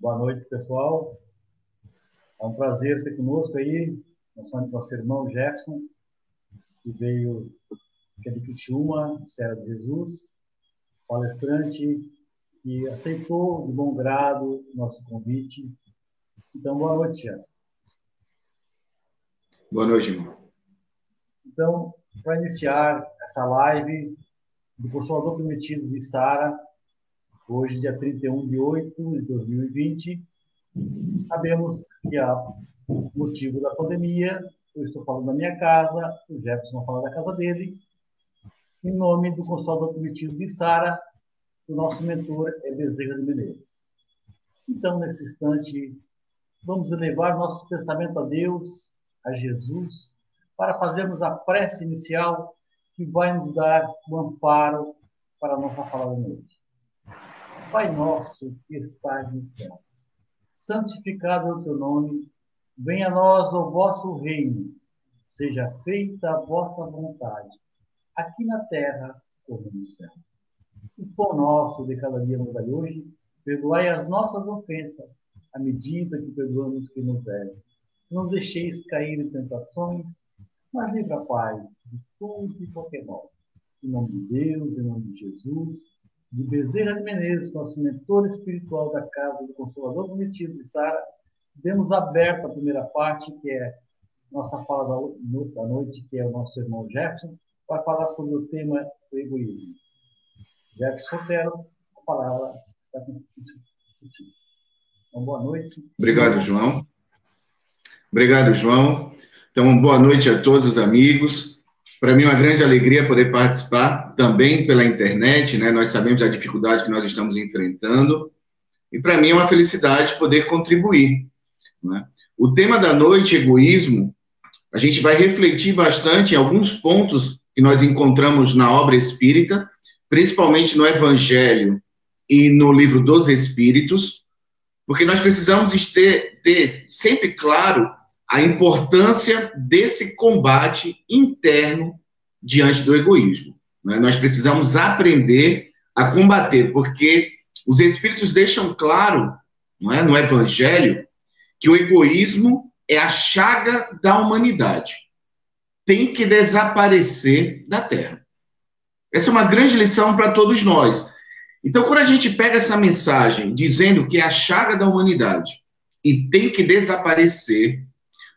Boa noite, pessoal. É um prazer ter conosco aí nosso irmão Jefferson, que veio que é de Criciúma, Serra de Jesus, palestrante que aceitou de bom grado nosso convite. Então, boa noite, Jefferson. Boa noite, irmão. Então, para iniciar essa live do Consolador Prometido de Sara, hoje, dia 31 de 8 de 2020, sabemos que há motivo da pandemia, eu estou falando da minha casa, o Jefferson vai falar da casa dele, em nome do Consolador Prometido de Sara, o nosso mentor é Bezerra de Menezes. Então, nesse instante, vamos elevar nosso pensamento a Deus, a Jesus, para fazermos a prece inicial que vai nos dar o um amparo para a nossa fala da noite. Pai nosso que estás no céu, santificado é o teu nome, venha a nós o vosso reino, seja feita a vossa vontade, aqui na terra como no céu. O pão nosso de cada dia nos dai hoje, perdoai as nossas ofensas, à medida que perdoamos quem nos deve não os deixeis cair em tentações, mas livra, Pai, de todo e qualquer mal. Em nome de Deus, em nome de Jesus, de Bezerra de Menezes, nosso mentor espiritual da casa do Consolador Prometido de Sara, demos aberta a primeira parte, que é nossa fala da noite, que é o nosso irmão Jefferson, para falar sobre o tema do egoísmo. Jefferson Sotero, a palavra está com. Então, boa noite. Obrigado, João. Obrigado, João. Então, boa noite a todos os amigos. Para mim é uma grande alegria poder participar também pela internet, né? Nós sabemos da dificuldade que nós estamos enfrentando. E para mim é uma felicidade poder contribuir. Né? O tema da noite, egoísmo, a gente vai refletir bastante em alguns pontos que nós encontramos na obra espírita, principalmente no Evangelho e no livro dos Espíritos, porque nós precisamos ter, ter sempre claro a importância desse combate interno diante do egoísmo. Né? Nós precisamos aprender a combater, porque os Espíritos deixam claro não é, no Evangelho que o egoísmo é a chaga da humanidade. Tem que desaparecer da Terra. Essa é uma grande lição para todos nós. Então, quando a gente pega essa mensagem dizendo que é a chaga da humanidade e tem que desaparecer,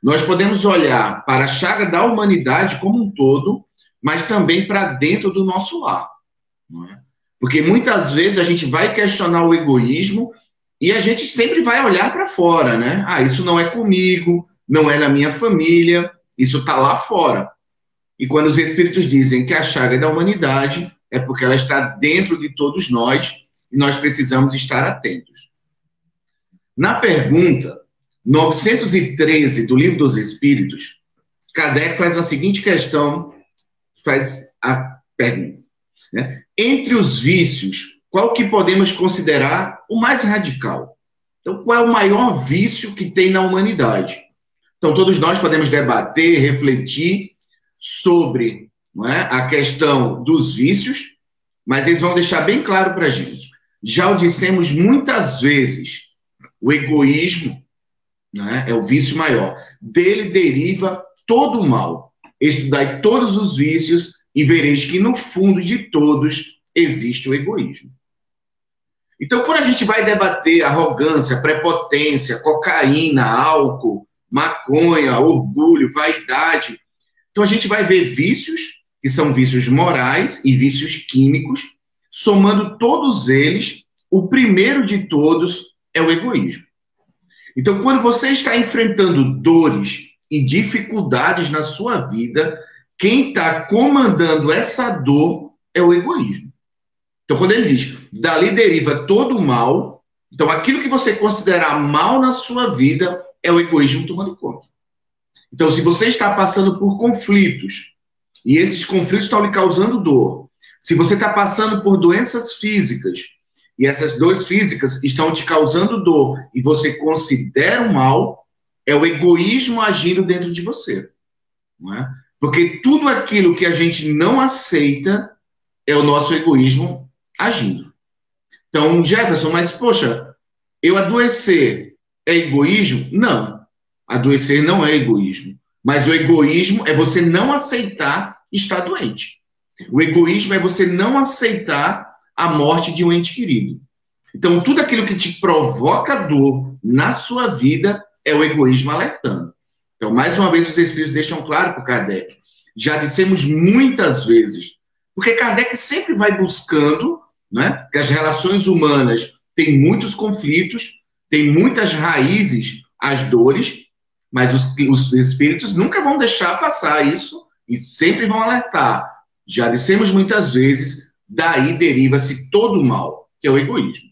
nós podemos olhar para a chaga da humanidade como um todo, mas também para dentro do nosso lar. É? Porque muitas vezes a gente vai questionar o egoísmo e a gente sempre vai olhar para fora, né? Ah, isso não é comigo, não é na minha família, isso está lá fora. E quando os Espíritos dizem que a chaga é da humanidade, é porque ela está dentro de todos nós e nós precisamos estar atentos. Na pergunta, 913 do Livro dos Espíritos, Kardec faz a seguinte questão, faz a pergunta. Né? Entre os vícios, qual que podemos considerar o mais radical? Então, qual é o maior vício que tem na humanidade? Então, todos nós podemos debater, refletir sobre é, a questão dos vícios, mas eles vão deixar bem claro para a gente. Já o dissemos muitas vezes, o egoísmo né? é o vício maior. Dele deriva todo o mal. Estudai todos os vícios e vereis que no fundo de todos existe o egoísmo. Então, quando a gente vai debater arrogância, prepotência, cocaína, álcool, maconha, orgulho, vaidade, então a gente vai ver vícios, que são vícios morais e vícios químicos, somando todos eles, o primeiro de todos é o egoísmo. Então, quando você está enfrentando dores e dificuldades na sua vida, quem está comandando essa dor é o egoísmo. Então, quando ele diz, dali deriva todo o mal, então aquilo que você considerar mal na sua vida é o egoísmo tomando conta. Então, se você está passando por conflitos, e esses conflitos estão lhe causando dor, se você está passando por doenças físicas, e essas dores físicas estão te causando dor e você considera o mal, é o egoísmo agindo dentro de você. Não é? Porque tudo aquilo que a gente não aceita é o nosso egoísmo agindo. Então, Jefferson, mas poxa, Eu adoecer é egoísmo? Não. Adoecer não é egoísmo. Mas o egoísmo é você não aceitar estar doente. O egoísmo é você não aceitar a morte de um ente querido. Então, tudo aquilo que te provoca dor na sua vida é o egoísmo alertando. Então, mais uma vez, os Espíritos deixam claro para Kardec. Já dissemos muitas vezes, porque Kardec sempre vai buscando né, que as relações humanas têm muitos conflitos, têm muitas raízes as dores, mas os, os espíritos nunca vão deixar passar isso e sempre vão alertar. Já dissemos muitas vezes, daí deriva-se todo o mal, que é o egoísmo.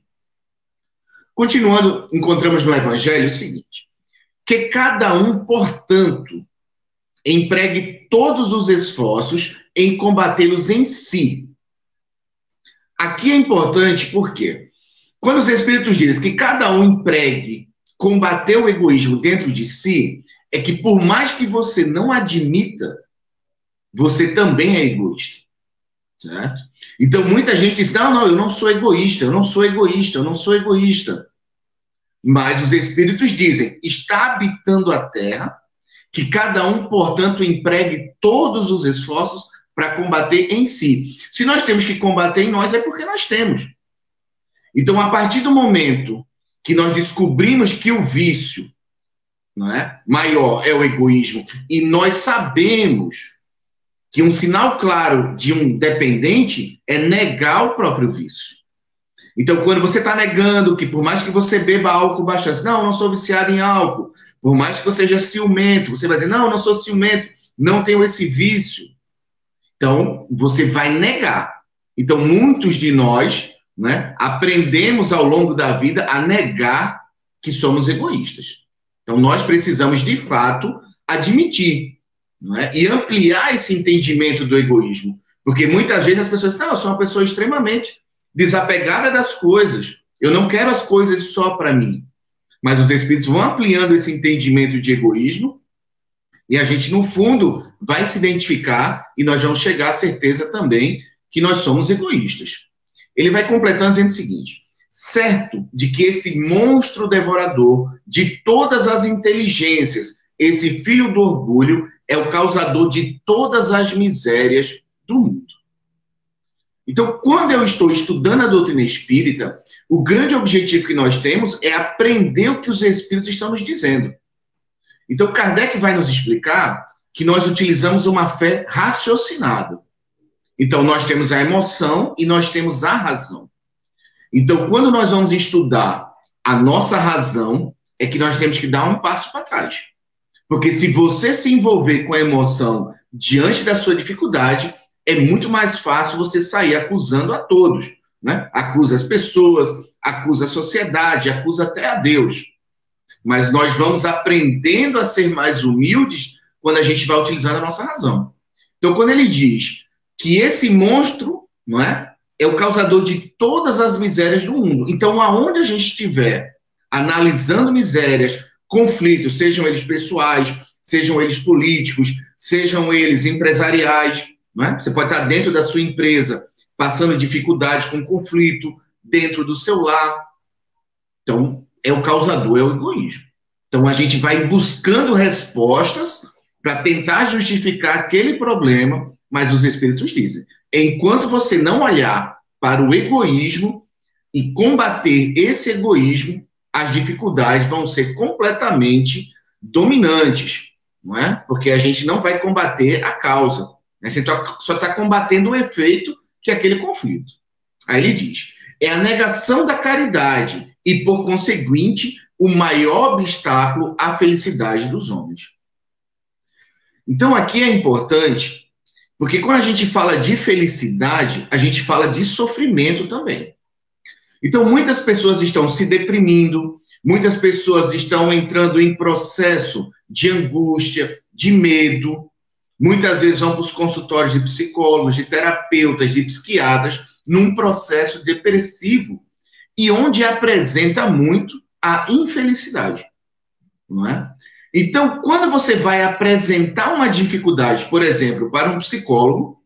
Continuando, encontramos no Evangelho o seguinte: que cada um, portanto, empregue todos os esforços em combatê-los em si. Aqui é importante porque, quando os Espíritos dizem que cada um empregue combater o egoísmo dentro de si, é que por mais que você não admita, você também é egoísta. Certo? Então muita gente diz: não, não, eu não sou egoísta, eu não sou egoísta, eu não sou egoísta. Mas os Espíritos dizem: está habitando a terra, que cada um, portanto, empregue todos os esforços para combater em si. Se nós temos que combater em nós, é porque nós temos. Então, a partir do momento que nós descobrimos que o vício não é, maior é o egoísmo, e nós sabemos que um sinal claro de um dependente é negar o próprio vício. Então, quando você está negando que por mais que você beba álcool bastante, não, não sou viciado em álcool, por mais que você seja ciumento, você vai dizer, não, não sou ciumento, não tenho esse vício. Então, você vai negar. Então, muitos de nós né, aprendemos ao longo da vida a negar que somos egoístas. Então, nós precisamos, de fato, admitir é? e ampliar esse entendimento do egoísmo. Porque muitas vezes as pessoas não, eu sou uma pessoa extremamente desapegada das coisas. Eu não quero as coisas só para mim. Mas os espíritos vão ampliando esse entendimento de egoísmo e a gente, no fundo, vai se identificar e nós vamos chegar à certeza também que nós somos egoístas. Ele vai completando dizendo o seguinte: certo de que esse monstro devorador de todas as inteligências, esse filho do orgulho, é o causador de todas as misérias do mundo. Então, quando eu estou estudando a doutrina espírita, o grande objetivo que nós temos é aprender o que os espíritos estão nos dizendo. Então, Kardec vai nos explicar que nós utilizamos uma fé raciocinada. Então, nós temos a emoção e nós temos a razão. Então, quando nós vamos estudar a nossa razão, é que nós temos que dar um passo para trás. Porque se você se envolver com a emoção diante da sua dificuldade, é muito mais fácil você sair acusando a todos. Né? Acusa as pessoas, acusa a sociedade, acusa até a Deus. Mas nós vamos aprendendo a ser mais humildes quando a gente vai utilizando a nossa razão. Então, quando ele diz que esse monstro não é, é o causador de todas as misérias do mundo. Então, aonde a gente estiver analisando misérias, conflitos, sejam eles pessoais, sejam eles políticos, sejam eles empresariais, é? Você pode estar dentro da sua empresa, passando dificuldades com conflito, dentro do seu lar. Então, é o causador, é o egoísmo. Então, a gente vai buscando respostas para tentar justificar aquele problema, mas os espíritos dizem: enquanto você não olhar para o egoísmo e combater esse egoísmo, as dificuldades vão ser completamente dominantes, não é? Porque a gente não vai combater a causa. Né? Você só está combatendo o efeito que é aquele conflito. Aí ele diz: é a negação da caridade e, por conseguinte, o maior obstáculo à felicidade dos homens. Então, aqui é importante, porque quando a gente fala de felicidade, a gente fala de sofrimento também. Então, muitas pessoas estão se deprimindo, muitas pessoas estão entrando em processo de angústia, de medo, Muitas vezes vão para os consultórios de psicólogos, de terapeutas, de psiquiatras, num processo depressivo e onde apresenta muito a infelicidade, não é? Então, quando você vai apresentar uma dificuldade, por exemplo, para um psicólogo,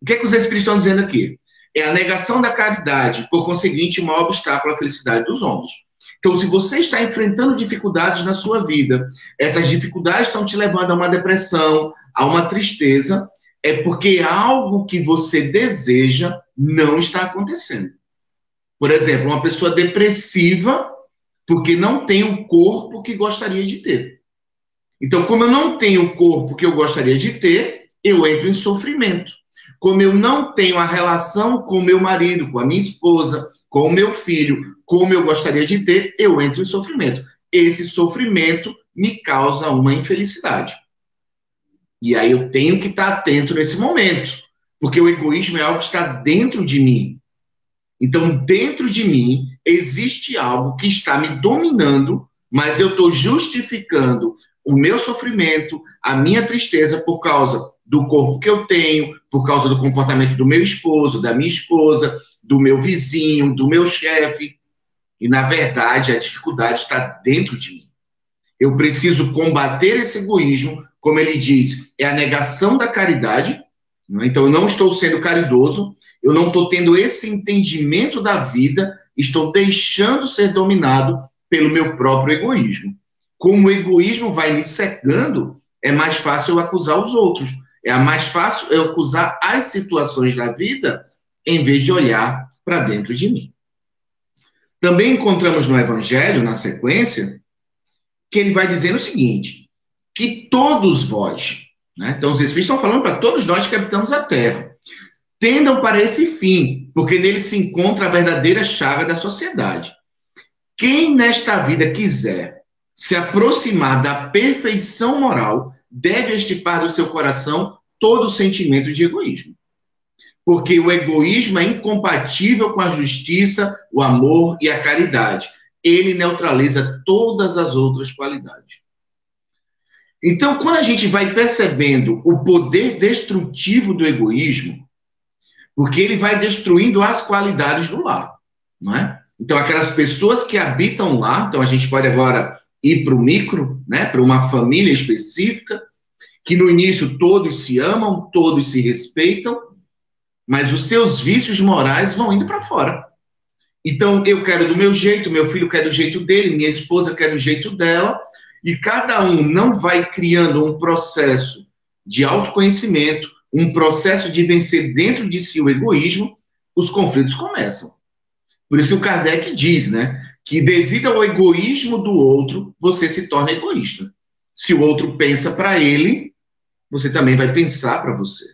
o que, é que os espíritos estão dizendo aqui? É a negação da caridade, por conseguinte, o maior obstáculo à felicidade dos homens. Então, se você está enfrentando dificuldades na sua vida, essas dificuldades estão te levando a uma depressão, a uma tristeza, é porque algo que você deseja não está acontecendo. Por exemplo, uma pessoa depressiva porque não tem o corpo que gostaria de ter. Então, como eu não tenho o corpo que eu gostaria de ter, eu entro em sofrimento. Como eu não tenho a relação com meu marido, com a minha esposa, com o meu filho, como eu gostaria de ter, eu entro em sofrimento. Esse sofrimento me causa uma infelicidade. E aí eu tenho que estar atento nesse momento, porque o egoísmo é algo que está dentro de mim. Então, dentro de mim existe algo que está me dominando, mas eu estou justificando o meu sofrimento, a minha tristeza por causa do corpo que eu tenho, por causa do comportamento do meu esposo, da minha esposa, do meu vizinho, do meu chefe. E, na verdade, a dificuldade está dentro de mim. Eu preciso combater esse egoísmo, como ele diz, é a negação da caridade. Né? Então, eu não estou sendo caridoso, eu não estou tendo esse entendimento da vida, estou deixando ser dominado pelo meu próprio egoísmo. Como o egoísmo vai me cegando, é mais fácil eu acusar os outros. É mais fácil eu acusar as situações da vida em vez de olhar para dentro de mim. Também encontramos no Evangelho, na sequência, que ele vai dizendo o seguinte: que todos vós, né? então os Espíritos estão falando para todos nós que habitamos a terra, tendam para esse fim, porque nele se encontra a verdadeira chaga da sociedade. Quem nesta vida quiser se aproximar da perfeição moral, deve estipar do seu coração todo sentimento de egoísmo. Porque o egoísmo é incompatível com a justiça, o amor e a caridade. Ele neutraliza todas as outras qualidades. Então, quando a gente vai percebendo o poder destrutivo do egoísmo, porque ele vai destruindo as qualidades do lar, não é? Então, aquelas pessoas que habitam lá, então a gente pode agora ir para o micro, né, para uma família específica, que no início todos se amam, todos se respeitam, mas os seus vícios morais vão indo para fora. Então, eu quero do meu jeito, meu filho quer do jeito dele, minha esposa quer do jeito dela, e cada um não vai criando um processo de autoconhecimento, um processo de vencer dentro de si o egoísmo, os conflitos começam. Por isso que o Kardec diz, né, que devido ao egoísmo do outro, você se torna egoísta. Se o outro pensa para ele, você também vai pensar para você.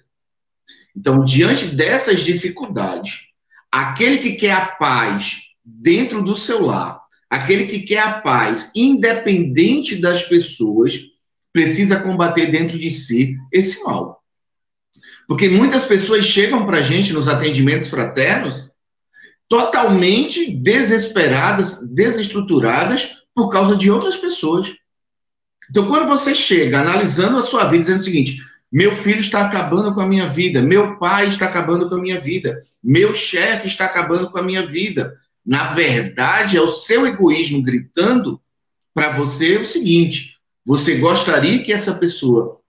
Então, diante dessas dificuldades, aquele que quer a paz dentro do seu lar, aquele que quer a paz independente das pessoas, precisa combater dentro de si esse mal. Porque muitas pessoas chegam para a gente nos atendimentos fraternos totalmente desesperadas, desestruturadas por causa de outras pessoas. Então, quando você chega analisando a sua vida, dizendo o seguinte: meu filho está acabando com a minha vida, meu pai está acabando com a minha vida, meu chefe está acabando com a minha vida. Na verdade, é o seu egoísmo gritando para você o seguinte: você gostaria que essa pessoa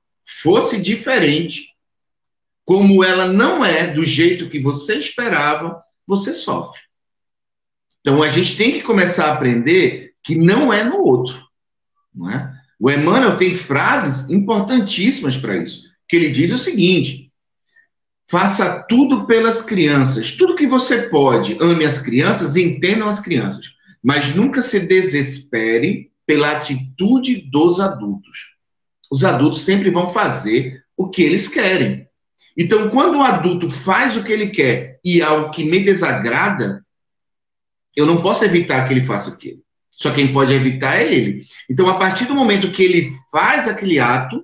fosse diferente, como ela não é do jeito que você esperava, você sofre. Então a gente tem que começar a aprender que não é no outro. Não é? O Emmanuel tem frases importantíssimas para isso, que ele diz o seguinte: faça tudo pelas crianças, tudo que você pode, ame as crianças, entendam as crianças, mas nunca se desespere pela atitude dos adultos. Os adultos sempre vão fazer o que eles querem. Então, quando o adulto faz o que ele quer e algo que me desagrada, eu não posso evitar que ele faça aquilo. Só quem pode evitar é ele. Então, a partir do momento que ele faz aquele ato,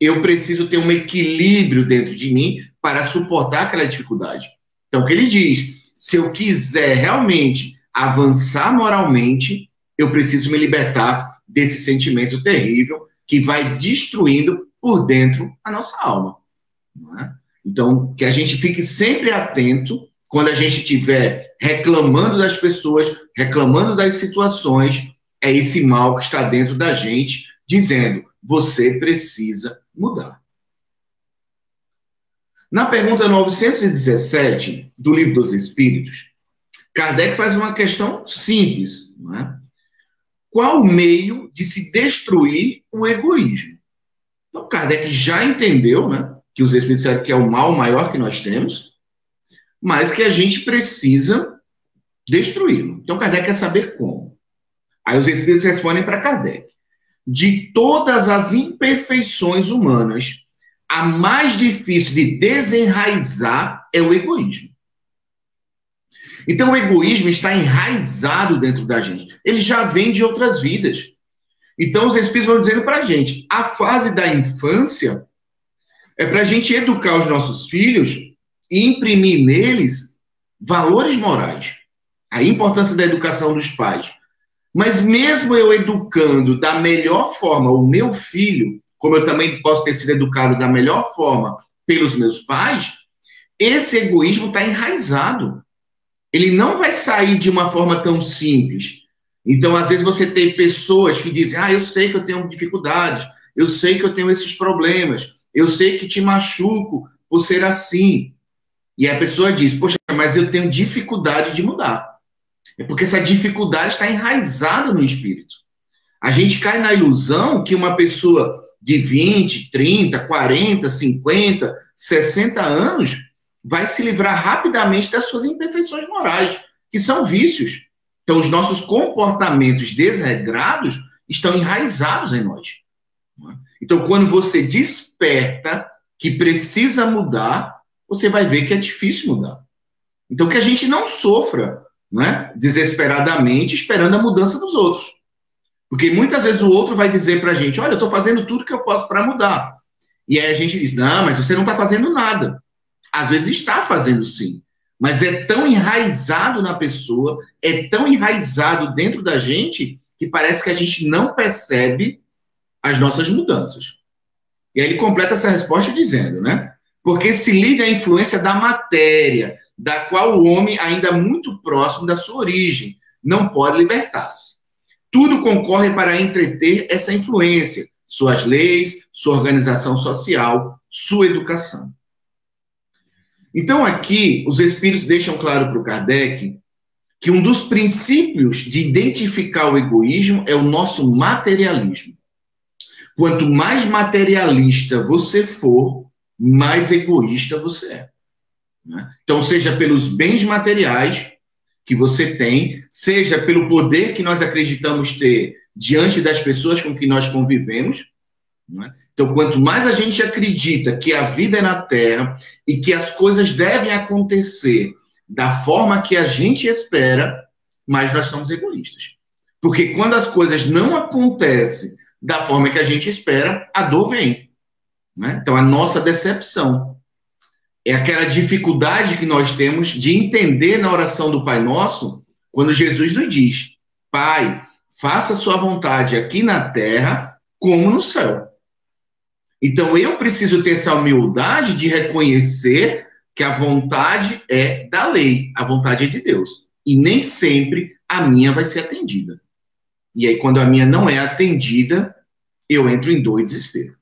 eu preciso ter um equilíbrio dentro de mim para suportar aquela dificuldade. Então, o que ele diz? Se eu quiser realmente avançar moralmente, eu preciso me libertar desse sentimento terrível que vai destruindo por dentro a nossa alma. É? Então, que a gente fique sempre atento quando a gente estiver reclamando das pessoas, reclamando das situações, é esse mal que está dentro da gente, dizendo: você precisa mudar. Na pergunta 917 do Livro dos Espíritos, Kardec faz uma questão simples. É? qual o meio de se destruir o egoísmo. Então, Kardec já entendeu né, que os Espíritos disseram que é o mal maior que nós temos, mas que a gente precisa destruí-lo. Então, Kardec quer saber como. Aí os Espíritos respondem para Kardec. De todas as imperfeições humanas, a mais difícil de desenraizar é o egoísmo. Então, o egoísmo está enraizado dentro da gente. Ele já vem de outras vidas. Então, os Espíritos vão dizendo para a gente: a fase da infância é para a gente educar os nossos filhos e imprimir neles valores morais. A importância da educação dos pais. Mas, mesmo eu educando da melhor forma o meu filho, como eu também posso ter sido educado da melhor forma pelos meus pais, esse egoísmo está enraizado. Ele não vai sair de uma forma tão simples. Então, às vezes, você tem pessoas que dizem: Ah, eu sei que eu tenho dificuldades, eu sei que eu tenho esses problemas, eu sei que te machuco por ser assim. E a pessoa diz: Poxa, mas eu tenho dificuldade de mudar. É porque essa dificuldade está enraizada no espírito. A gente cai na ilusão que uma pessoa de 20, 30, 40, 50, 60 anos vai se livrar rapidamente das suas imperfeições morais, que são vícios. Então, os nossos comportamentos desregrados estão enraizados em nós. Então, quando você desperta que precisa mudar, você vai ver que é difícil mudar. Então, que a gente não sofra né, desesperadamente esperando a mudança dos outros. Porque muitas vezes o outro vai dizer para a gente: olha, eu estou fazendo tudo que eu posso para mudar. E aí a gente diz: não, mas você não está fazendo nada. Às vezes está fazendo sim, mas é tão enraizado na pessoa, é tão enraizado dentro da gente, que parece que a gente não percebe as nossas mudanças. E aí ele completa essa resposta dizendo, né? Porque se liga à influência da matéria, da qual o homem, ainda muito próximo da sua origem, não pode libertar-se. Tudo concorre para entreter essa influência, suas leis, sua organização social, sua educação. Então, aqui, os espíritos deixam claro para o Kardec que um dos princípios de identificar o egoísmo é o nosso materialismo. Quanto mais materialista você for, mais egoísta você é. Né? Então, seja pelos bens materiais que você tem, seja pelo poder que nós acreditamos ter diante das pessoas com que nós convivemos. Né? Então, quanto mais a gente acredita que a vida é na Terra e que as coisas devem acontecer da forma que a gente espera, mais nós somos egoístas. Porque quando as coisas não acontecem da forma que a gente espera, a dor vem. Né? Então, a nossa decepção é aquela dificuldade que nós temos de entender na oração do Pai Nosso, quando Jesus nos diz: Pai, faça sua vontade aqui na terra como no céu. Então eu preciso ter essa humildade de reconhecer que a vontade é da lei, a vontade é de Deus. E nem sempre a minha vai ser atendida. E aí, quando a minha não é atendida, eu entro em dor e desespero.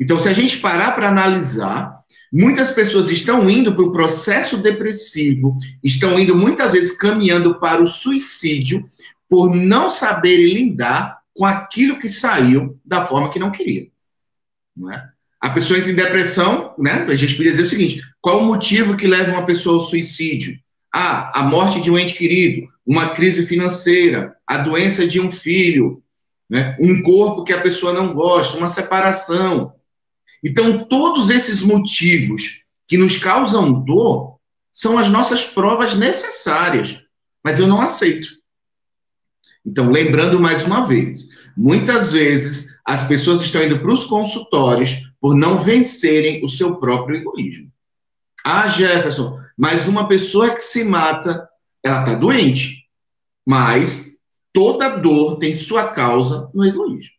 Então, se a gente parar para analisar, muitas pessoas estão indo para o processo depressivo, estão indo muitas vezes caminhando para o suicídio por não saberem lidar com aquilo que saiu da forma que não queria. Não é? A pessoa entra em depressão, né? A gente poderia dizer o seguinte: qual o motivo que leva uma pessoa ao suicídio? Ah, a morte de um ente querido, uma crise financeira, a doença de um filho, né? um corpo que a pessoa não gosta, uma separação. Então, todos esses motivos que nos causam dor são as nossas provas necessárias, mas eu não aceito. Então, lembrando mais uma vez, muitas vezes as pessoas estão indo para os consultórios por não vencerem o seu próprio egoísmo. Ah, Jefferson, mas uma pessoa que se mata, ela está doente. Mas toda dor tem sua causa no egoísmo.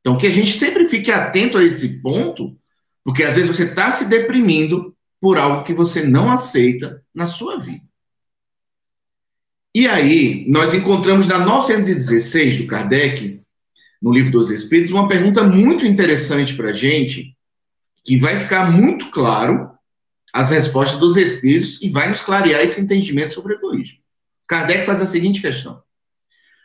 Então, que a gente sempre fique atento a esse ponto, porque às vezes você está se deprimindo por algo que você não aceita na sua vida. E aí, nós encontramos na 916 do Kardec no Livro dos Espíritos, uma pergunta muito interessante para a gente, que vai ficar muito claro as respostas dos Espíritos e vai nos clarear esse entendimento sobre o egoísmo. Kardec faz a seguinte questão: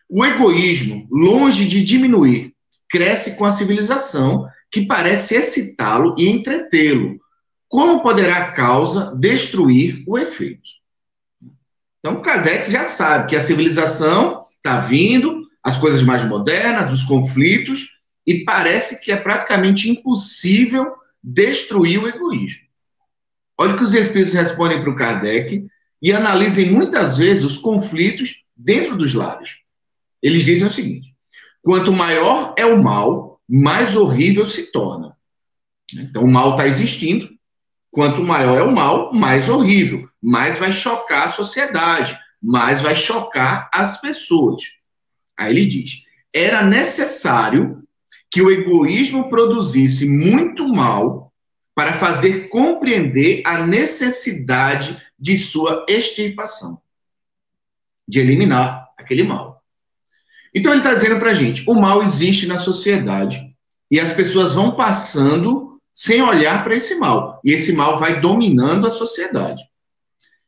O egoísmo, longe de diminuir, cresce com a civilização, que parece excitá-lo e entretê-lo. Como poderá a causa destruir o efeito? Então, Kardec já sabe que a civilização está vindo, as coisas mais modernas, os conflitos, e parece que é praticamente impossível destruir o egoísmo. Olha o que os espíritos respondem para o Kardec e analisem muitas vezes os conflitos dentro dos lares. Eles dizem o seguinte: quanto maior é o mal, mais horrível se torna. Então, o mal está existindo. Quanto maior é o mal, mais horrível, mais vai chocar a sociedade, mais vai chocar as pessoas. Aí ele diz: era necessário que o egoísmo produzisse muito mal para fazer compreender a necessidade de sua extirpação, de eliminar aquele mal. Então ele está dizendo para a gente: o mal existe na sociedade e as pessoas vão passando sem olhar para esse mal, e esse mal vai dominando a sociedade.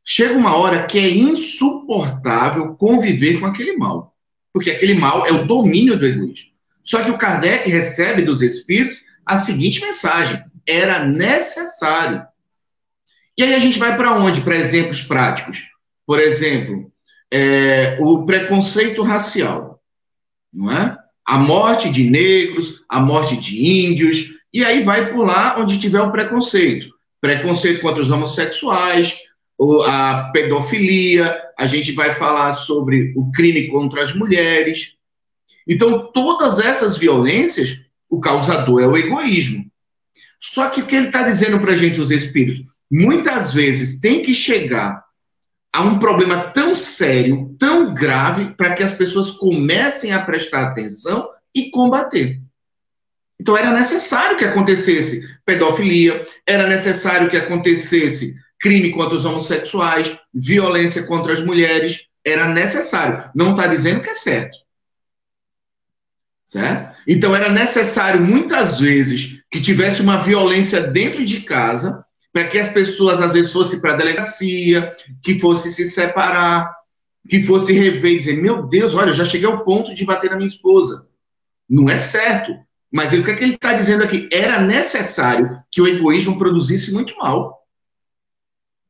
Chega uma hora que é insuportável conviver com aquele mal, porque aquele mal é o domínio do egoísmo. Só que o Kardec recebe dos espíritos a seguinte mensagem: era necessário. E aí a gente vai para onde? Para exemplos práticos. Por exemplo, é, o preconceito racial, não é? A morte de negros, a morte de índios, e aí vai lá onde tiver o preconceito. Preconceito contra os homossexuais, a pedofilia, a gente vai falar sobre o crime contra as mulheres. Então, todas essas violências, o causador é o egoísmo. Só que o que ele está dizendo para a gente, os espíritos, muitas vezes tem que chegar a um problema tão sério, tão grave, para que as pessoas comecem a prestar atenção e combater. Então era necessário que acontecesse pedofilia, era necessário que acontecesse crime contra os homossexuais, violência contra as mulheres, era necessário. Não está dizendo que é certo. Certo? Então era necessário muitas vezes que tivesse uma violência dentro de casa para que as pessoas às vezes fossem para a delegacia, que fosse se separar, que fosse rever e dizer: meu Deus, olha, eu já cheguei ao ponto de bater na minha esposa. Não é certo. Mas o que, é que ele está dizendo aqui? Era necessário que o egoísmo produzisse muito mal.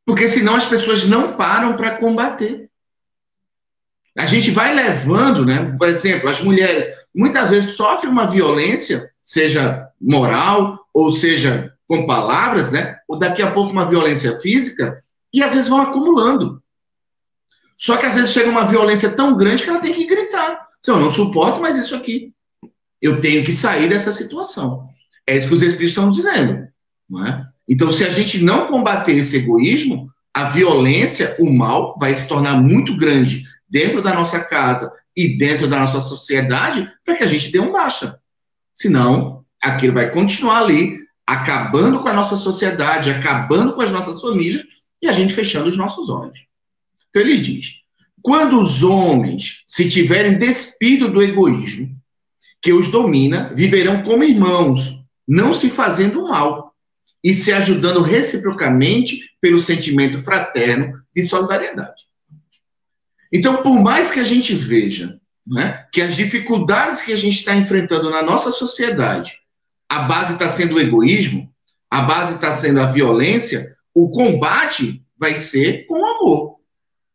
Porque senão as pessoas não param para combater. A gente vai levando, né? Por exemplo, as mulheres muitas vezes sofrem uma violência, seja moral ou seja com palavras, né? Ou daqui a pouco uma violência física, e às vezes vão acumulando. Só que às vezes chega uma violência tão grande que ela tem que gritar. Eu não suporto mais isso aqui. Eu tenho que sair dessa situação. É isso que os espíritos estão dizendo. Não é? Então, se a gente não combater esse egoísmo, a violência, o mal, vai se tornar muito grande dentro da nossa casa e dentro da nossa sociedade para que a gente dê um baixa. Senão, aquilo vai continuar ali, acabando com a nossa sociedade, acabando com as nossas famílias e a gente fechando os nossos olhos. Então, ele diz: quando os homens se tiverem despido do egoísmo que os domina, viverão como irmãos, não se fazendo mal e se ajudando reciprocamente pelo sentimento fraterno de solidariedade. Então, por mais que a gente veja né, que as dificuldades que a gente está enfrentando na nossa sociedade, a base está sendo o egoísmo, a base está sendo a violência, o combate vai ser com o amor,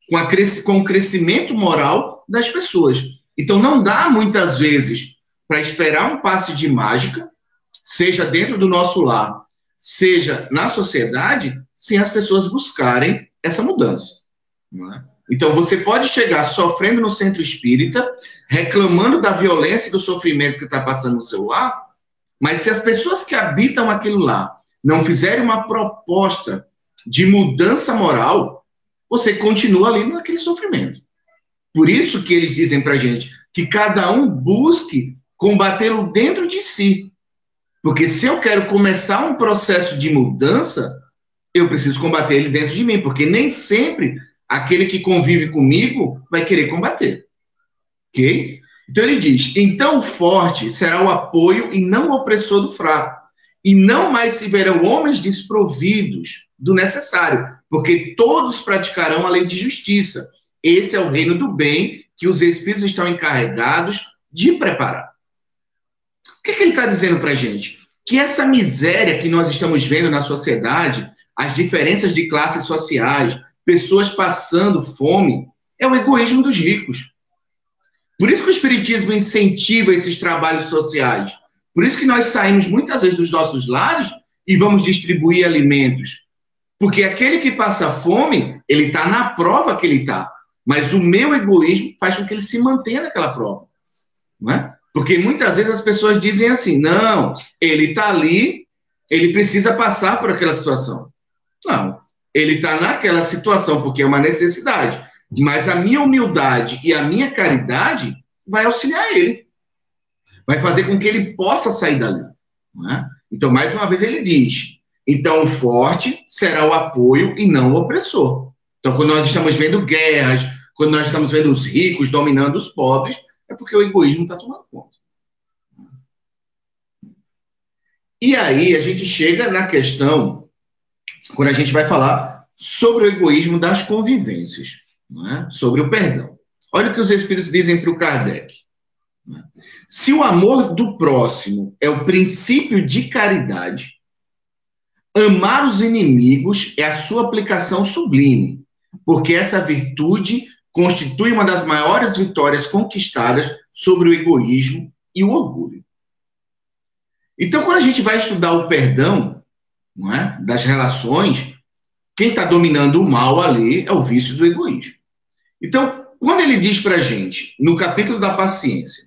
com, a, com o crescimento moral das pessoas. Então, não dá muitas vezes para esperar um passe de mágica, seja dentro do nosso lar seja na sociedade, sem as pessoas buscarem essa mudança. É? Então, você pode chegar sofrendo no centro espírita, reclamando da violência e do sofrimento que está passando no seu lar, mas se as pessoas que habitam aquilo lá não fizerem uma proposta de mudança moral, você continua ali naquele sofrimento. Por isso que eles dizem para gente que cada um busque combatê-lo dentro de si, porque se eu quero começar um processo de mudança, eu preciso combater ele dentro de mim, porque nem sempre aquele que convive comigo vai querer combater. Ok? Então ele diz: então o forte será o apoio e não o opressor do fraco. E não mais se verão homens desprovidos do necessário, porque todos praticarão a lei de justiça. Esse é o reino do bem que os espíritos estão encarregados de preparar. O que, é que ele está dizendo para a gente? Que essa miséria que nós estamos vendo na sociedade, as diferenças de classes sociais, pessoas passando fome, é o egoísmo dos ricos. Por isso que o Espiritismo incentiva esses trabalhos sociais. Por isso que nós saímos muitas vezes dos nossos lares e vamos distribuir alimentos. Porque aquele que passa fome, ele está na prova que ele está. Mas o meu egoísmo faz com que ele se mantenha naquela prova. Não é? Porque muitas vezes as pessoas dizem assim: não, ele está ali, ele precisa passar por aquela situação. Não, ele está naquela situação porque é uma necessidade. Mas a minha humildade e a minha caridade vai auxiliar ele. Vai fazer com que ele possa sair dali. É? Então, mais uma vez, ele diz: então o forte será o apoio e não o opressor. Então, quando nós estamos vendo guerras, quando nós estamos vendo os ricos dominando os pobres, é porque o egoísmo está tomando conta. E aí a gente chega na questão, quando a gente vai falar sobre o egoísmo das convivências, é? sobre o perdão. Olha o que os Espíritos dizem para o Kardec. É? Se o amor do próximo é o princípio de caridade, amar os inimigos é a sua aplicação sublime, porque essa virtude constitui uma das maiores vitórias conquistadas sobre o egoísmo e o orgulho. Então, quando a gente vai estudar o perdão não é, das relações, quem está dominando o mal ali é o vício do egoísmo. Então, quando ele diz para a gente, no capítulo da paciência,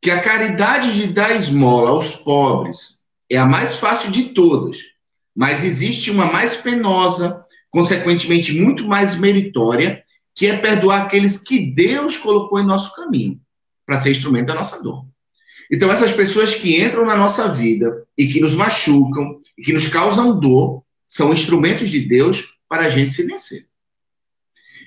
que a caridade de dar esmola aos pobres é a mais fácil de todas, mas existe uma mais penosa, consequentemente muito mais meritória, que é perdoar aqueles que Deus colocou em nosso caminho, para ser instrumento da nossa dor. Então, essas pessoas que entram na nossa vida e que nos machucam, e que nos causam dor, são instrumentos de Deus para a gente se vencer.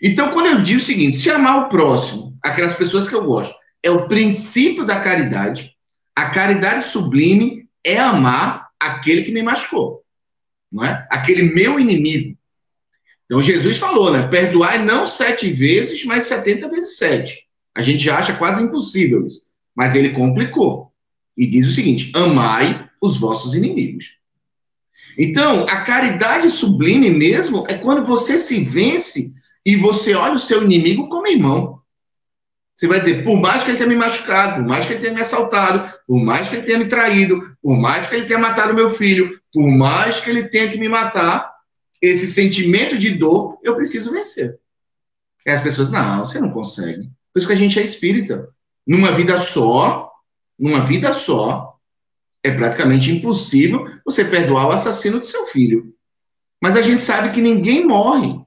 Então, quando eu digo o seguinte, se amar o próximo, aquelas pessoas que eu gosto, é o princípio da caridade, a caridade sublime é amar aquele que me machucou, não é? Aquele meu inimigo. Então Jesus falou, né? Perdoai não sete vezes, mas setenta vezes sete. A gente já acha quase impossível isso. Mas ele complicou. E diz o seguinte: amai os vossos inimigos. Então, a caridade sublime mesmo é quando você se vence e você olha o seu inimigo como irmão. Você vai dizer, por mais que ele tenha me machucado, por mais que ele tenha me assaltado, por mais que ele tenha me traído, por mais que ele tenha matado meu filho, por mais que ele tenha que me matar, esse sentimento de dor, eu preciso vencer. E as pessoas, não, você não consegue. Por isso que a gente é espírita. Numa vida só, numa vida só, é praticamente impossível você perdoar o assassino do seu filho. Mas a gente sabe que ninguém morre.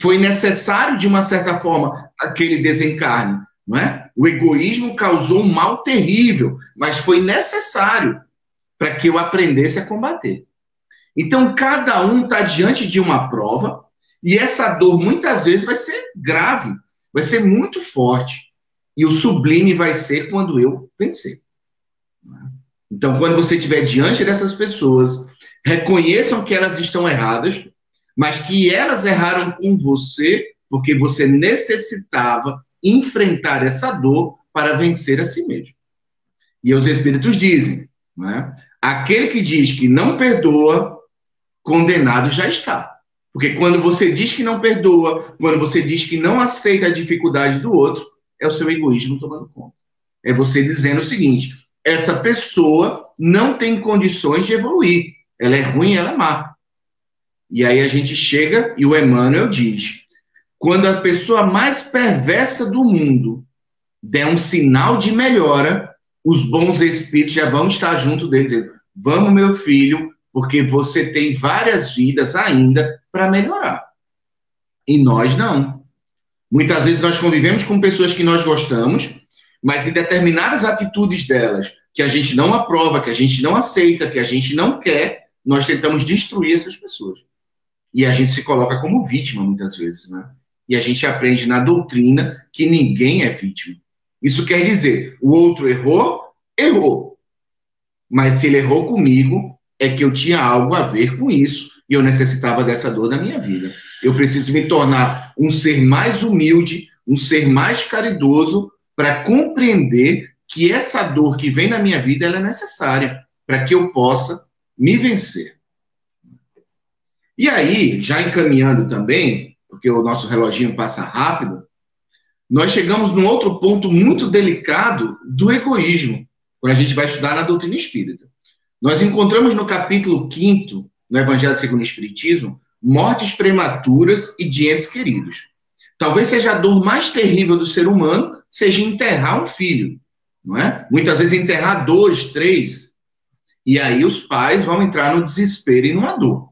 Foi necessário, de uma certa forma, aquele desencarne. Não é? O egoísmo causou um mal terrível, mas foi necessário para que eu aprendesse a combater. Então, cada um está diante de uma prova, e essa dor muitas vezes vai ser grave, vai ser muito forte. E o sublime vai ser quando eu vencer. Então, quando você estiver diante dessas pessoas, reconheçam que elas estão erradas, mas que elas erraram com você porque você necessitava enfrentar essa dor para vencer a si mesmo. E os Espíritos dizem, né? aquele que diz que não perdoa condenado já está. Porque quando você diz que não perdoa, quando você diz que não aceita a dificuldade do outro, é o seu egoísmo tomando conta. É você dizendo o seguinte: essa pessoa não tem condições de evoluir. Ela é ruim, ela é má. E aí a gente chega e o Emmanuel diz: quando a pessoa mais perversa do mundo der um sinal de melhora, os bons espíritos já vão estar junto deles, dizendo: vamos, meu filho, porque você tem várias vidas ainda para melhorar. E nós não. Muitas vezes nós convivemos com pessoas que nós gostamos, mas em determinadas atitudes delas, que a gente não aprova, que a gente não aceita, que a gente não quer, nós tentamos destruir essas pessoas. E a gente se coloca como vítima muitas vezes, né? E a gente aprende na doutrina que ninguém é vítima. Isso quer dizer, o outro errou, errou. Mas se ele errou comigo, é que eu tinha algo a ver com isso e eu necessitava dessa dor na minha vida. Eu preciso me tornar um ser mais humilde, um ser mais caridoso para compreender que essa dor que vem na minha vida é necessária para que eu possa me vencer. E aí, já encaminhando também, porque o nosso reloginho passa rápido, nós chegamos num outro ponto muito delicado do egoísmo, quando a gente vai estudar na doutrina espírita. Nós encontramos no capítulo 5 no Evangelho segundo o Espiritismo, mortes prematuras e de entes queridos. Talvez seja a dor mais terrível do ser humano, seja enterrar um filho, não é? Muitas vezes enterrar dois, três. E aí os pais vão entrar no desespero e numa dor.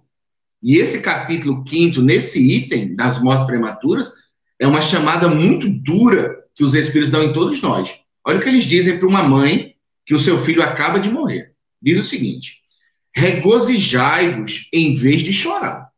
E esse capítulo quinto, nesse item das mortes prematuras, é uma chamada muito dura que os espíritos dão em todos nós. Olha o que eles dizem para uma mãe que o seu filho acaba de morrer. Diz o seguinte: regozijai-vos em vez de chorar.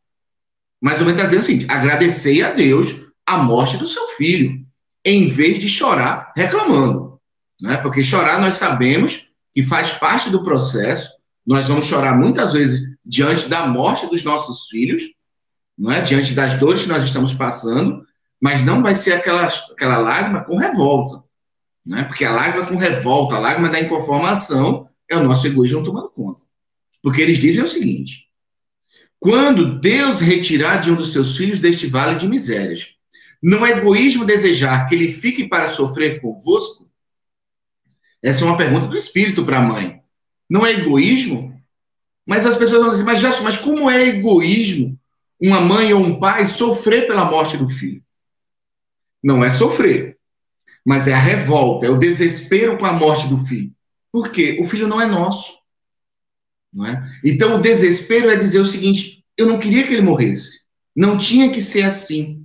Mais ou menos está dizendo o seguinte: agradecei a Deus a morte do seu filho, em vez de chorar reclamando. Né? Porque chorar nós sabemos que faz parte do processo. Nós vamos chorar muitas vezes diante da morte dos nossos filhos, não é? diante das dores que nós estamos passando, mas não vai ser aquela, aquela lágrima com revolta. Né? Porque a lágrima com revolta, a lágrima da inconformação, é o nosso egoísmo tomando conta. Porque eles dizem o seguinte: quando Deus retirar de um dos seus filhos deste vale de misérias, não é egoísmo desejar que ele fique para sofrer convosco? Essa é uma pergunta do Espírito para a mãe. Não é egoísmo? Mas as pessoas vão dizer, mas, mas como é egoísmo uma mãe ou um pai sofrer pela morte do filho? Não é sofrer, mas é a revolta, é o desespero com a morte do filho. Por quê? O filho não é nosso. Não é? Então, o desespero é dizer o seguinte: eu não queria que ele morresse. Não tinha que ser assim.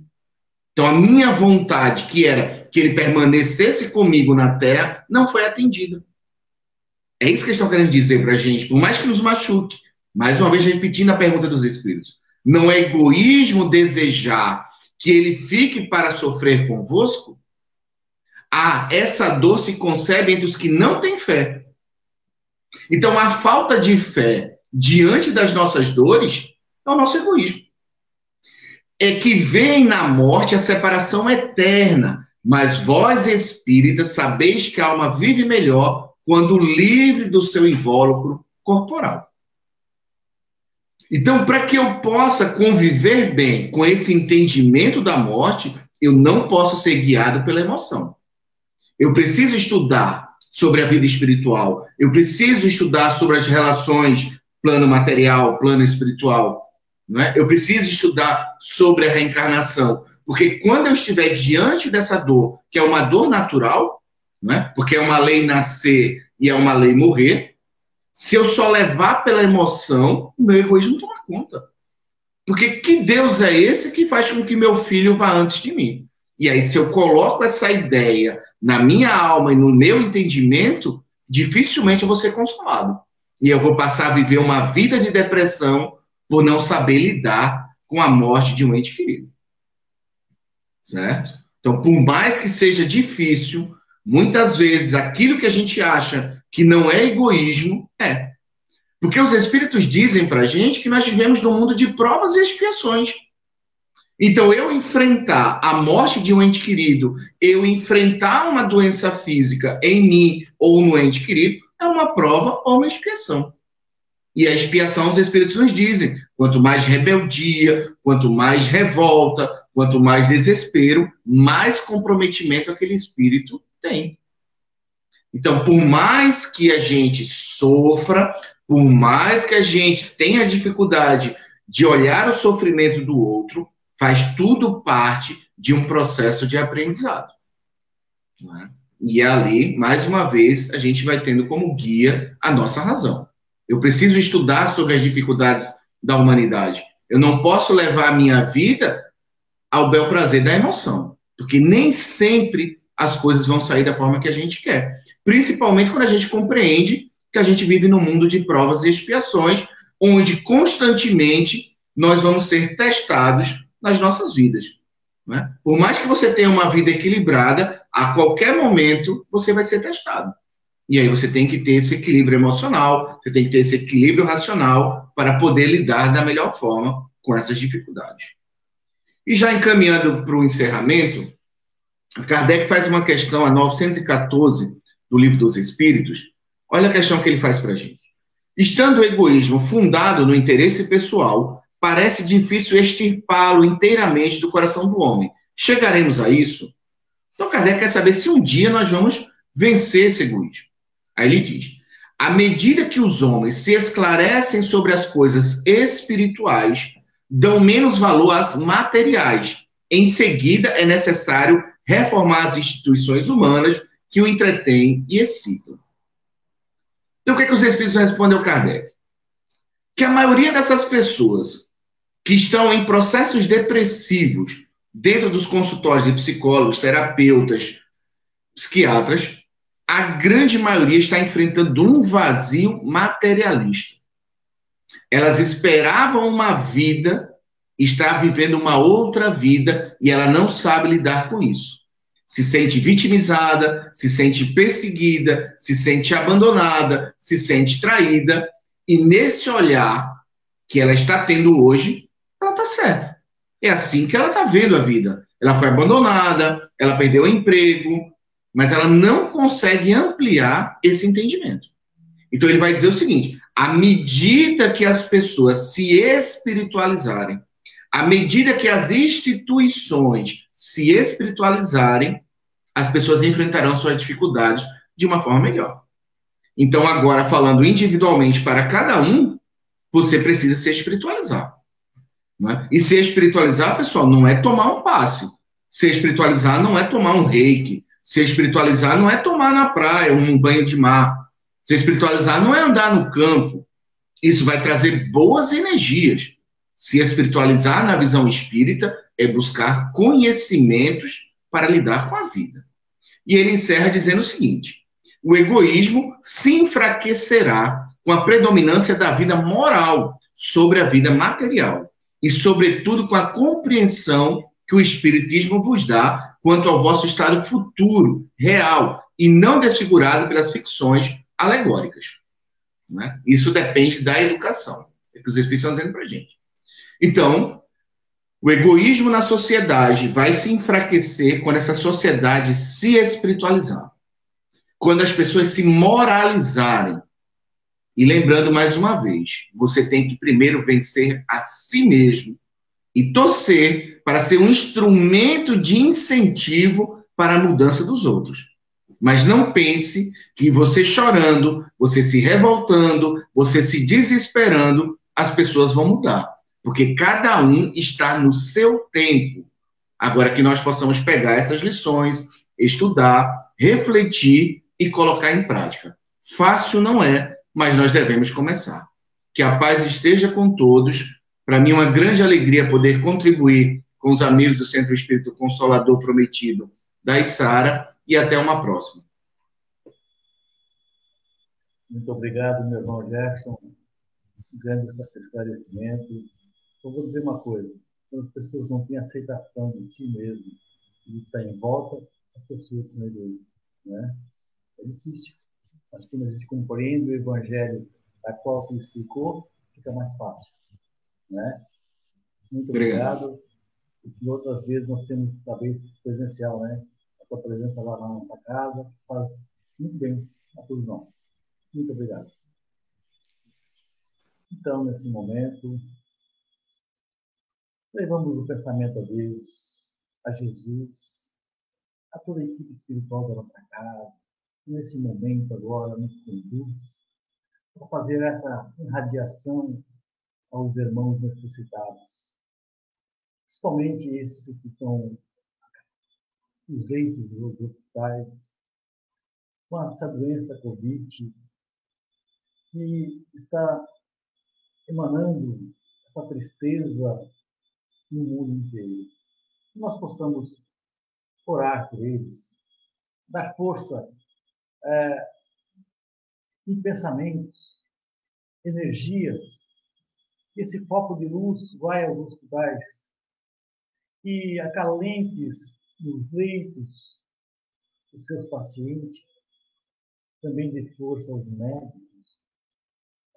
Então, a minha vontade, que era que ele permanecesse comigo na terra, não foi atendida. É isso que eles estão querendo dizer para a gente, por mais que nos machuque. Mais uma vez, repetindo a pergunta dos Espíritos. Não é egoísmo desejar que ele fique para sofrer convosco? Ah, essa dor se concebe entre os que não têm fé. Então, a falta de fé diante das nossas dores é o nosso egoísmo. É que vem na morte a separação eterna, mas vós espíritas sabeis que a alma vive melhor quando livre do seu invólucro corporal. Então, para que eu possa conviver bem com esse entendimento da morte, eu não posso ser guiado pela emoção. Eu preciso estudar sobre a vida espiritual. Eu preciso estudar sobre as relações plano material, plano espiritual. É? Eu preciso estudar sobre a reencarnação. Porque quando eu estiver diante dessa dor, que é uma dor natural, é? porque é uma lei nascer e é uma lei morrer, se eu só levar pela emoção, meu egoísmo toma conta. Porque que Deus é esse que faz com que meu filho vá antes de mim? E aí, se eu coloco essa ideia na minha alma e no meu entendimento, dificilmente eu vou ser consolado. E eu vou passar a viver uma vida de depressão por não saber lidar com a morte de um ente querido. Certo? Então, por mais que seja difícil, muitas vezes aquilo que a gente acha que não é egoísmo, é. Porque os espíritos dizem para a gente que nós vivemos num mundo de provas e expiações. Então, eu enfrentar a morte de um ente querido, eu enfrentar uma doença física em mim ou no ente querido, é uma prova ou uma expiação. E a expiação, os Espíritos nos dizem: quanto mais rebeldia, quanto mais revolta, quanto mais desespero, mais comprometimento aquele espírito tem. Então, por mais que a gente sofra, por mais que a gente tenha dificuldade de olhar o sofrimento do outro, faz tudo parte de um processo de aprendizado. É? E ali, mais uma vez, a gente vai tendo como guia a nossa razão. Eu preciso estudar sobre as dificuldades da humanidade. Eu não posso levar a minha vida ao bel prazer da emoção, porque nem sempre as coisas vão sair da forma que a gente quer. Principalmente quando a gente compreende que a gente vive num mundo de provas e expiações, onde constantemente nós vamos ser testados nas nossas vidas. Né? Por mais que você tenha uma vida equilibrada, a qualquer momento você vai ser testado. E aí você tem que ter esse equilíbrio emocional, você tem que ter esse equilíbrio racional para poder lidar da melhor forma com essas dificuldades. E já encaminhando para o encerramento, Kardec faz uma questão a 914 do Livro dos Espíritos. Olha a questão que ele faz para a gente. Estando o egoísmo fundado no interesse pessoal, parece difícil extirpá-lo inteiramente do coração do homem. Chegaremos a isso? Então, Kardec quer saber se um dia nós vamos vencer esse egoísmo. Aí ele diz: à medida que os homens se esclarecem sobre as coisas espirituais, dão menos valor às materiais. Em seguida, é necessário reformar as instituições humanas que o entretêm e excitam. Então, o que, é que os Espíritos respondem ao Kardec? Que a maioria dessas pessoas que estão em processos depressivos dentro dos consultórios de psicólogos, terapeutas, psiquiatras, a grande maioria está enfrentando um vazio materialista. Elas esperavam uma vida, está vivendo uma outra vida e ela não sabe lidar com isso. Se sente vitimizada, se sente perseguida, se sente abandonada, se sente traída, e nesse olhar que ela está tendo hoje, ela está certa. É assim que ela está vendo a vida. Ela foi abandonada, ela perdeu o emprego, mas ela não consegue ampliar esse entendimento. Então ele vai dizer o seguinte: à medida que as pessoas se espiritualizarem, à medida que as instituições se espiritualizarem, as pessoas enfrentarão suas dificuldades de uma forma melhor. Então, agora, falando individualmente para cada um, você precisa se espiritualizar. É? E se espiritualizar, pessoal, não é tomar um passe. Se espiritualizar não é tomar um reiki. Se espiritualizar não é tomar na praia um banho de mar. Se espiritualizar não é andar no campo. Isso vai trazer boas energias. Se espiritualizar na visão espírita é buscar conhecimentos para lidar com a vida. E ele encerra dizendo o seguinte: o egoísmo se enfraquecerá com a predominância da vida moral sobre a vida material e, sobretudo, com a compreensão que o Espiritismo vos dá quanto ao vosso estado futuro, real, e não desfigurado pelas ficções alegóricas. Né? Isso depende da educação. É o que os Espíritos estão dizendo para a gente. Então, o egoísmo na sociedade vai se enfraquecer quando essa sociedade se espiritualizar. Quando as pessoas se moralizarem. E lembrando mais uma vez, você tem que primeiro vencer a si mesmo e torcer para ser um instrumento de incentivo para a mudança dos outros. Mas não pense que você chorando, você se revoltando, você se desesperando, as pessoas vão mudar. Porque cada um está no seu tempo. Agora que nós possamos pegar essas lições, estudar, refletir e colocar em prática. Fácil não é, mas nós devemos começar. Que a paz esteja com todos para mim é uma grande alegria poder contribuir com os amigos do Centro Espírito Consolador Prometido da Isara e até uma próxima. Muito obrigado, meu irmão Jefferson. Um grande esclarecimento. Só vou dizer uma coisa: quando as pessoas não têm aceitação de si mesmo e está em volta, as pessoas são egoístas. Né? É difícil. Mas quando a gente compreende o Evangelho a qual tu explicou, fica mais fácil. Né? Muito obrigado. obrigado. E outras vezes nós temos, talvez, presencial, né? A tua presença lá na nossa casa faz muito bem a todos nós. Muito obrigado. Então, nesse momento, levamos o pensamento a Deus, a Jesus, a toda a equipe espiritual da nossa casa, nesse momento agora, nos conduz, para fazer essa irradiação aos irmãos necessitados, principalmente esses que estão nos leitos dos hospitais, com essa doença Covid, que está emanando essa tristeza no mundo inteiro. Que nós possamos orar por eles, dar força é, em pensamentos, energias esse foco de luz vai aos hospitais e acalentes nos leitos os seus pacientes, também dê força aos médicos,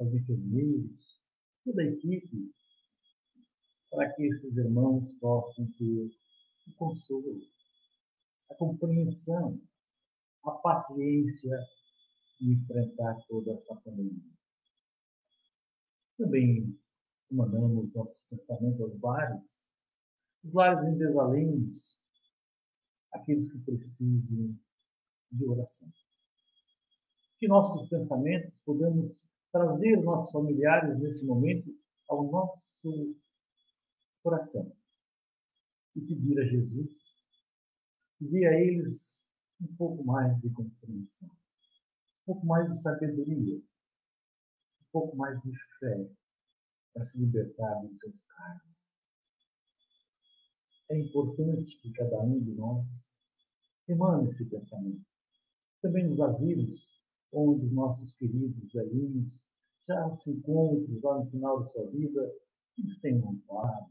aos enfermeiros, toda a equipe, para que esses irmãos possam ter o consolo, a compreensão, a paciência de enfrentar toda essa pandemia. Também mandamos nossos pensamentos aos bares, os lares em desalenhos, aqueles que precisam de oração. Que nossos pensamentos podemos trazer nossos familiares nesse momento ao nosso coração e pedir a Jesus, pedir a eles um pouco mais de compreensão, um pouco mais de sabedoria, um pouco mais de fé para se libertar dos seus cargos. É importante que cada um de nós emane esse pensamento. Também nos asilos, onde nossos queridos velhinhos já se encontram lá no final da sua vida, eles têm um amparo,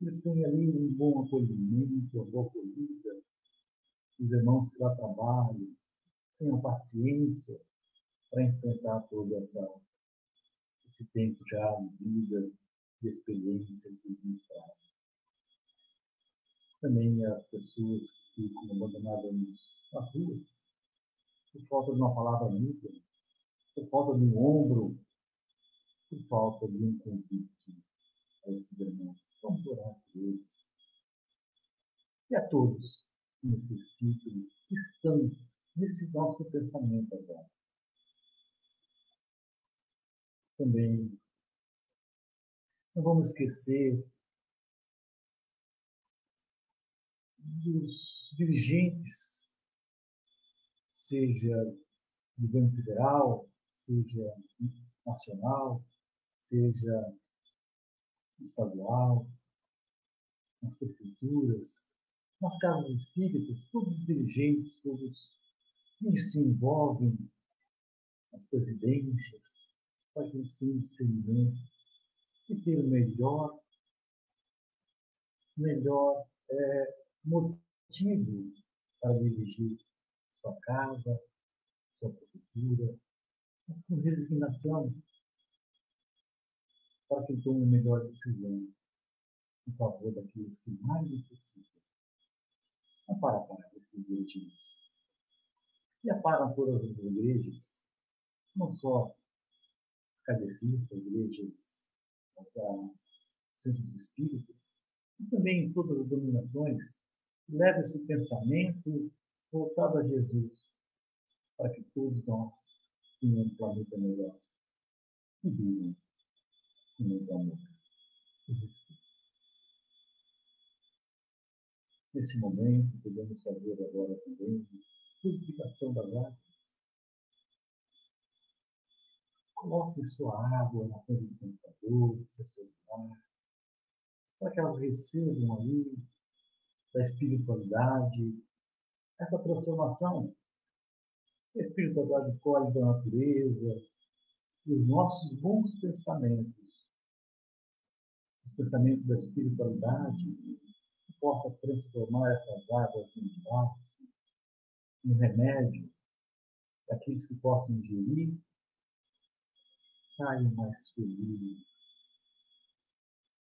eles têm ali um bom acolhimento, uma boa acolhida, os irmãos que lá trabalham, tenham paciência para enfrentar toda essa esse tempo já de vida, de experiência que nos traz. Também as pessoas que ficam abandonadas nas ruas, por falta de uma palavra amiga, por falta de um ombro, por falta de um convite a esses irmãos. Vamos orar por eles. E a todos que necessitam, que estão nesse nosso pensamento agora. Também. Não vamos esquecer dos dirigentes, seja governo federal, seja nacional, seja estadual, nas prefeituras, nas casas espíritas, todos os dirigentes, todos que se envolvem nas presidências, para que eles tenham discernimento e ter melhor, melhor é, motivo para dirigir sua casa, sua prefeitura, mas com resignação, para que tome a melhor decisão em favor daqueles que mais necessitam. Não para para esses regimes. E aparam todas as igrejas, não só kardecistas, igrejas, as centros espíritas, mas também em todas as dominações, leva esse pensamento voltado a Jesus, para que todos nós tenhamos um planeta melhor e vivam com muito amor e respeito. Nesse momento, podemos fazer agora também purificação das águas Coloque sua água na frente do computador, do seu celular, para que elas recebam ali da espiritualidade, essa transformação. A espiritualidade colhe da natureza os nossos bons pensamentos, os pensamentos da espiritualidade, que possa transformar essas águas mentais em remédio para aqueles que possam ingerir saio mais feliz,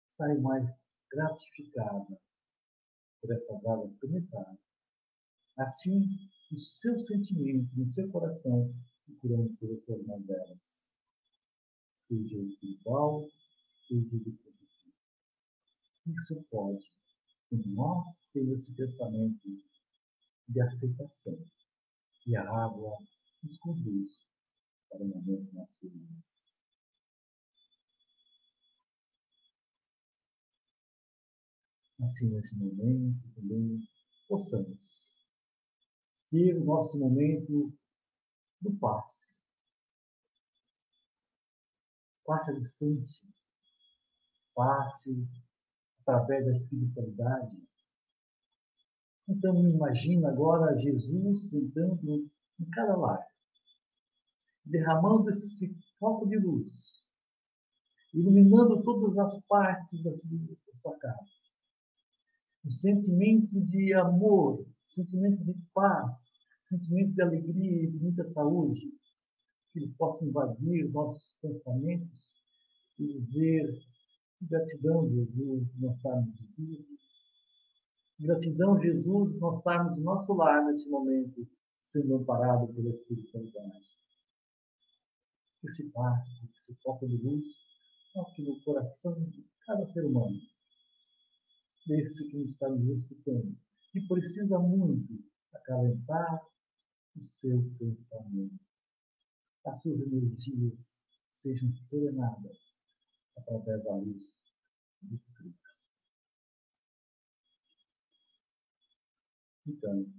saio mais gratificada por essas águas penetradas. Assim, o seu sentimento, no seu coração, procurando transformar elas, seja espiritual, seja de positivo. Isso pode, quando nós temos esse pensamento de aceitação, e a água nos conduz para o momento mais feliz. Assim nesse momento também possamos ter o nosso momento do passe. Passe à distância, passe através da espiritualidade. Então, imagina agora Jesus sentando em cada lar, derramando esse foco de luz, iluminando todas as partes da sua casa um sentimento de amor, sentimento de paz, sentimento de alegria e de muita saúde, que ele possa invadir nossos pensamentos e dizer gratidão, Jesus, nós estamos vivos, Gratidão, Jesus, nós estarmos no nosso lar nesse momento, sendo amparado pela espiritualidade. Que se passe, que se foque de luz, toque no coração de cada ser humano, desse que está nos escutando, que precisa muito acalentar o seu pensamento. As suas energias sejam serenadas através da luz de Cristo. Então,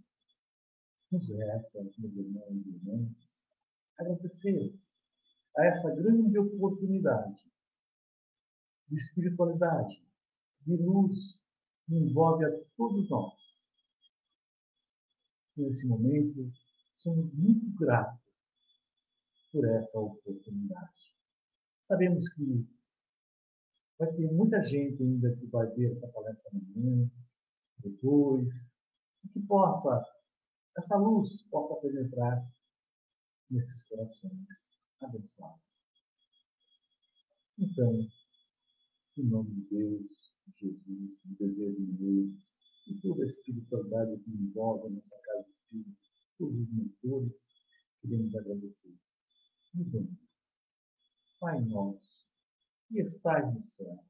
nos resta, meus irmãos e irmãs, agradecer a essa grande oportunidade de espiritualidade, de luz envolve a todos nós. Nesse momento, somos muito gratos por essa oportunidade. Sabemos que vai ter muita gente ainda que vai ver essa palestra amanhã, depois, e que possa, essa luz possa penetrar nesses corações abençoados. Então, em nome de Deus, de Jesus, de desejo de Deus, e toda a espiritualidade que envolve a nossa casa espírita, todos os mentores, queremos agradecer. Dizendo, Pai nosso, que estais no céu,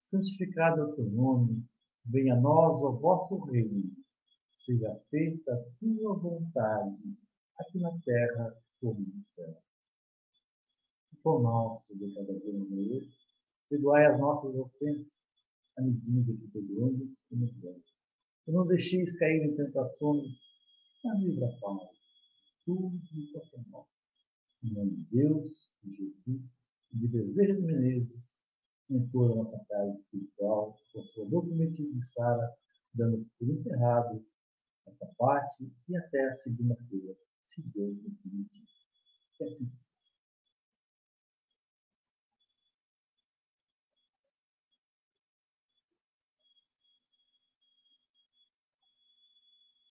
santificado é o teu nome, venha a nós o vosso reino, seja feita a tua vontade, aqui na terra como no céu. O pão nosso de cada dia no perdoai as nossas ofensas, à medida que perdoamos e damos. E não deixeis cair em tentações, mas livra a paz. Tudo isso é nosso. Em nome de Deus, de Jesus e de Desejo de Menezes, toda a nossa casa espiritual, com o documento de Sara, dando por encerrado essa parte e até a segunda-feira, se Deus permitir. Que assim seja.